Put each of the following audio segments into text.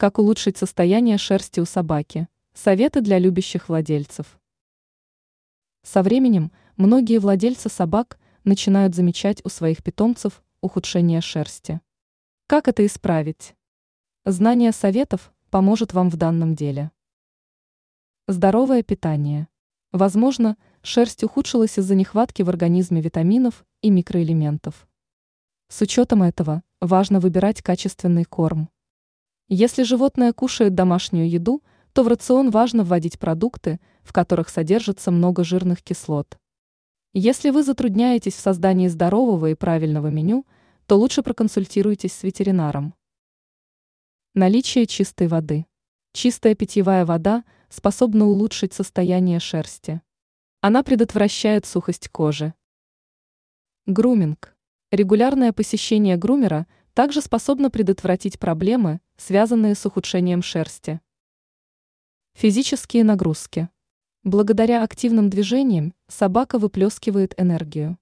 Как улучшить состояние шерсти у собаки? Советы для любящих владельцев. Со временем многие владельцы собак начинают замечать у своих питомцев ухудшение шерсти. Как это исправить? Знание советов поможет вам в данном деле. Здоровое питание. Возможно, шерсть ухудшилась из-за нехватки в организме витаминов и микроэлементов. С учетом этого важно выбирать качественный корм. Если животное кушает домашнюю еду, то в рацион важно вводить продукты, в которых содержится много жирных кислот. Если вы затрудняетесь в создании здорового и правильного меню, то лучше проконсультируйтесь с ветеринаром. Наличие чистой воды. Чистая питьевая вода способна улучшить состояние шерсти. Она предотвращает сухость кожи. Груминг. Регулярное посещение грумера также способно предотвратить проблемы, связанные с ухудшением шерсти. Физические нагрузки. Благодаря активным движениям собака выплескивает энергию.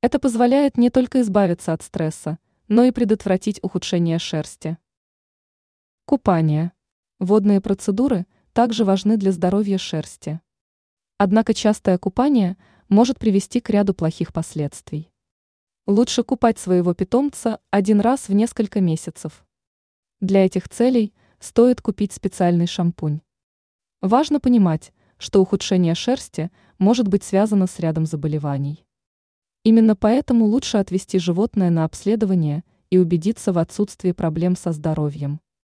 Это позволяет не только избавиться от стресса, но и предотвратить ухудшение шерсти. Купание. Водные процедуры также важны для здоровья шерсти. Однако частое купание может привести к ряду плохих последствий. Лучше купать своего питомца один раз в несколько месяцев. Для этих целей стоит купить специальный шампунь. Важно понимать, что ухудшение шерсти может быть связано с рядом заболеваний. Именно поэтому лучше отвести животное на обследование и убедиться в отсутствии проблем со здоровьем.